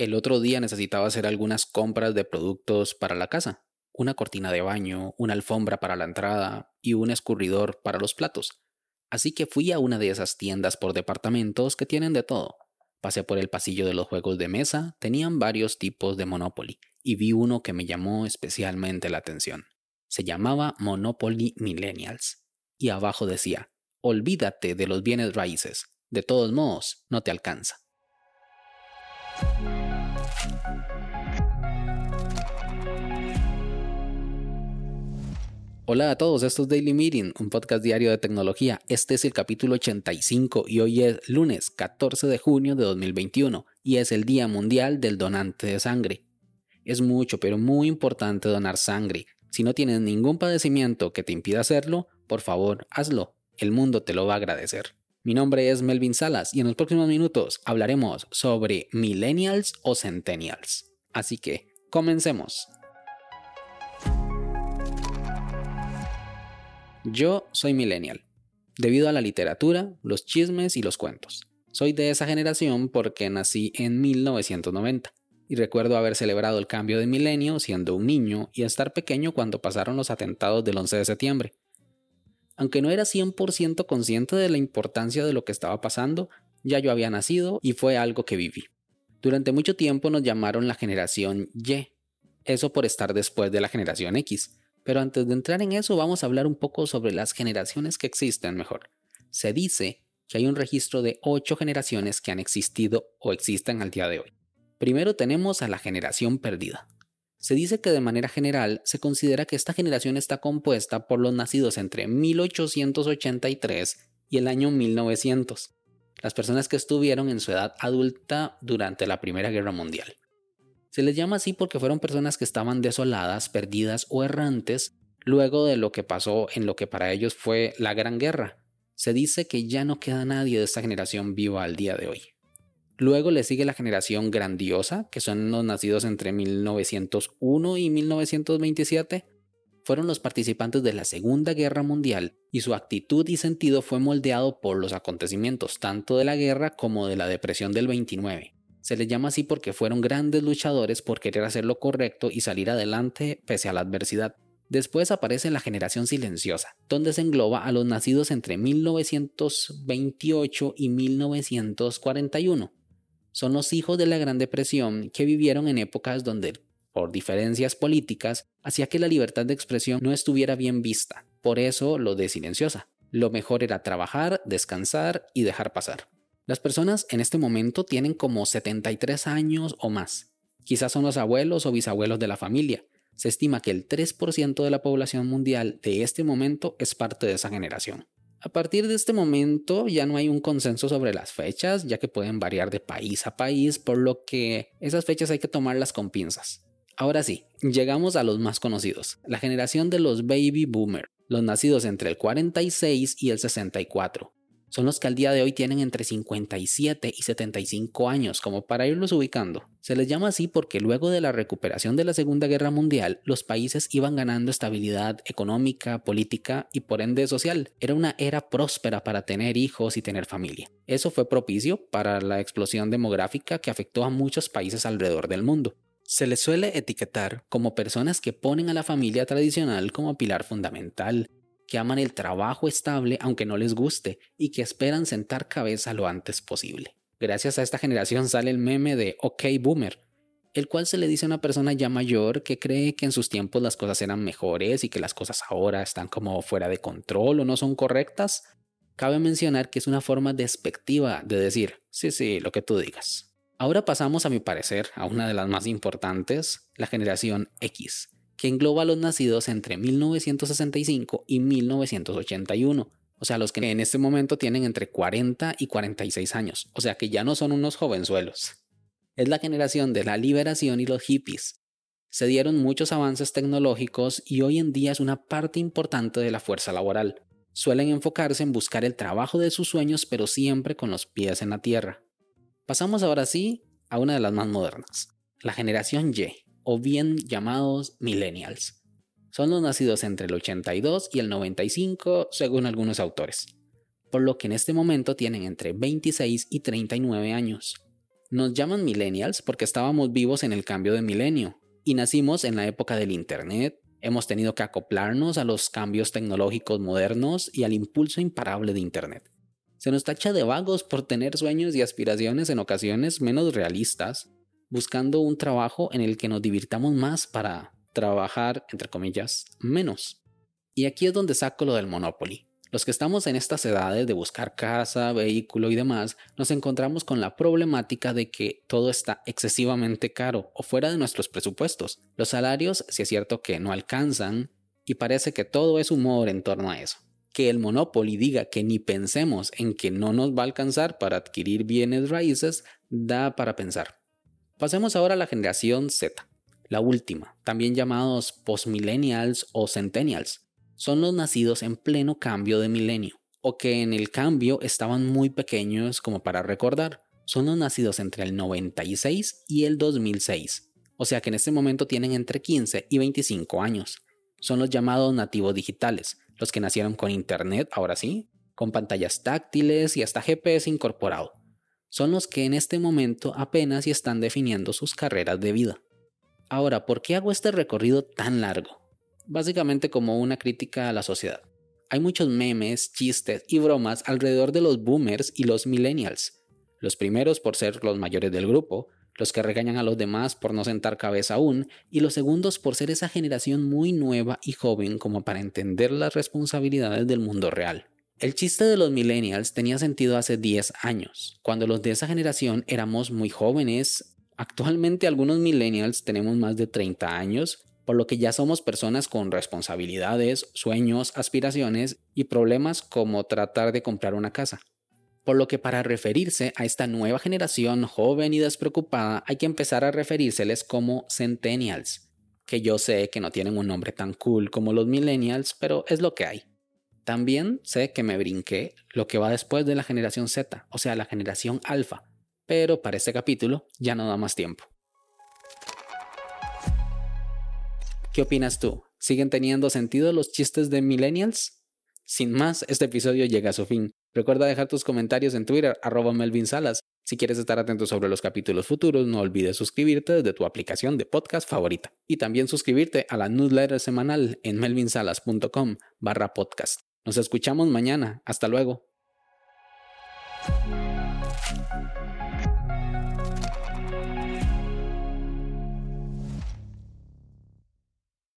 El otro día necesitaba hacer algunas compras de productos para la casa, una cortina de baño, una alfombra para la entrada y un escurridor para los platos. Así que fui a una de esas tiendas por departamentos que tienen de todo. Pasé por el pasillo de los juegos de mesa, tenían varios tipos de Monopoly, y vi uno que me llamó especialmente la atención. Se llamaba Monopoly Millennials, y abajo decía, olvídate de los bienes raíces, de todos modos, no te alcanza. Hola a todos, esto es Daily Meeting, un podcast diario de tecnología. Este es el capítulo 85 y hoy es lunes 14 de junio de 2021 y es el Día Mundial del Donante de Sangre. Es mucho, pero muy importante donar sangre. Si no tienes ningún padecimiento que te impida hacerlo, por favor, hazlo. El mundo te lo va a agradecer. Mi nombre es Melvin Salas y en los próximos minutos hablaremos sobre millennials o centennials. Así que, comencemos. Yo soy millennial, debido a la literatura, los chismes y los cuentos. Soy de esa generación porque nací en 1990 y recuerdo haber celebrado el cambio de milenio siendo un niño y estar pequeño cuando pasaron los atentados del 11 de septiembre. Aunque no era 100% consciente de la importancia de lo que estaba pasando, ya yo había nacido y fue algo que viví. Durante mucho tiempo nos llamaron la generación Y, eso por estar después de la generación X. Pero antes de entrar en eso vamos a hablar un poco sobre las generaciones que existen mejor. Se dice que hay un registro de 8 generaciones que han existido o existen al día de hoy. Primero tenemos a la generación perdida. Se dice que de manera general se considera que esta generación está compuesta por los nacidos entre 1883 y el año 1900, las personas que estuvieron en su edad adulta durante la Primera Guerra Mundial. Se les llama así porque fueron personas que estaban desoladas, perdidas o errantes luego de lo que pasó en lo que para ellos fue la Gran Guerra. Se dice que ya no queda nadie de esta generación viva al día de hoy. Luego le sigue la generación grandiosa, que son los nacidos entre 1901 y 1927. Fueron los participantes de la Segunda Guerra Mundial y su actitud y sentido fue moldeado por los acontecimientos tanto de la guerra como de la depresión del 29. Se les llama así porque fueron grandes luchadores por querer hacer lo correcto y salir adelante pese a la adversidad. Después aparece la generación silenciosa, donde se engloba a los nacidos entre 1928 y 1941 son los hijos de la Gran Depresión que vivieron en épocas donde, por diferencias políticas, hacía que la libertad de expresión no estuviera bien vista. Por eso lo de silenciosa. Lo mejor era trabajar, descansar y dejar pasar. Las personas en este momento tienen como 73 años o más. Quizás son los abuelos o bisabuelos de la familia. Se estima que el 3% de la población mundial de este momento es parte de esa generación. A partir de este momento ya no hay un consenso sobre las fechas, ya que pueden variar de país a país, por lo que esas fechas hay que tomarlas con pinzas. Ahora sí, llegamos a los más conocidos, la generación de los baby boomer, los nacidos entre el 46 y el 64 son los que al día de hoy tienen entre 57 y 75 años, como para irlos ubicando. Se les llama así porque luego de la recuperación de la Segunda Guerra Mundial, los países iban ganando estabilidad económica, política y por ende social. Era una era próspera para tener hijos y tener familia. Eso fue propicio para la explosión demográfica que afectó a muchos países alrededor del mundo. Se les suele etiquetar como personas que ponen a la familia tradicional como pilar fundamental, que aman el trabajo estable aunque no les guste y que esperan sentar cabeza lo antes posible. Gracias a esta generación sale el meme de OK Boomer, el cual se le dice a una persona ya mayor que cree que en sus tiempos las cosas eran mejores y que las cosas ahora están como fuera de control o no son correctas. Cabe mencionar que es una forma despectiva de decir, sí, sí, lo que tú digas. Ahora pasamos a mi parecer a una de las más importantes, la generación X, que engloba a los nacidos entre 1965 y 1981, o sea, los que en este momento tienen entre 40 y 46 años, o sea que ya no son unos jovenzuelos. Es la generación de la liberación y los hippies. Se dieron muchos avances tecnológicos y hoy en día es una parte importante de la fuerza laboral. Suelen enfocarse en buscar el trabajo de sus sueños, pero siempre con los pies en la tierra. Pasamos ahora sí a una de las más modernas, la generación Y, o bien llamados millennials. Son los nacidos entre el 82 y el 95 según algunos autores, por lo que en este momento tienen entre 26 y 39 años. Nos llaman millennials porque estábamos vivos en el cambio de milenio y nacimos en la época del Internet, hemos tenido que acoplarnos a los cambios tecnológicos modernos y al impulso imparable de Internet. Se nos tacha de vagos por tener sueños y aspiraciones en ocasiones menos realistas, buscando un trabajo en el que nos divirtamos más para trabajar, entre comillas, menos. Y aquí es donde saco lo del Monopoly. Los que estamos en estas edades de buscar casa, vehículo y demás, nos encontramos con la problemática de que todo está excesivamente caro o fuera de nuestros presupuestos. Los salarios, si es cierto que no alcanzan, y parece que todo es humor en torno a eso que el Monopoly diga que ni pensemos en que no nos va a alcanzar para adquirir bienes raíces, da para pensar. Pasemos ahora a la generación Z, la última, también llamados postmillennials o centennials. Son los nacidos en pleno cambio de milenio, o que en el cambio estaban muy pequeños como para recordar. Son los nacidos entre el 96 y el 2006, o sea que en este momento tienen entre 15 y 25 años. Son los llamados nativos digitales, los que nacieron con Internet, ahora sí, con pantallas táctiles y hasta GPS incorporado. Son los que en este momento apenas están definiendo sus carreras de vida. Ahora, ¿por qué hago este recorrido tan largo? Básicamente como una crítica a la sociedad. Hay muchos memes, chistes y bromas alrededor de los boomers y los millennials. Los primeros por ser los mayores del grupo, los que regañan a los demás por no sentar cabeza aún, y los segundos por ser esa generación muy nueva y joven como para entender las responsabilidades del mundo real. El chiste de los millennials tenía sentido hace 10 años, cuando los de esa generación éramos muy jóvenes. Actualmente algunos millennials tenemos más de 30 años, por lo que ya somos personas con responsabilidades, sueños, aspiraciones y problemas como tratar de comprar una casa. Por lo que para referirse a esta nueva generación joven y despreocupada hay que empezar a referírseles como centennials, que yo sé que no tienen un nombre tan cool como los millennials, pero es lo que hay. También sé que me brinqué lo que va después de la generación Z, o sea, la generación alfa, pero para este capítulo ya no da más tiempo. ¿Qué opinas tú? ¿Siguen teniendo sentido los chistes de millennials? Sin más, este episodio llega a su fin. Recuerda dejar tus comentarios en Twitter, arroba Melvin. Si quieres estar atento sobre los capítulos futuros, no olvides suscribirte desde tu aplicación de podcast favorita. Y también suscribirte a la newsletter semanal en melvinsalas.com barra podcast. Nos escuchamos mañana. Hasta luego.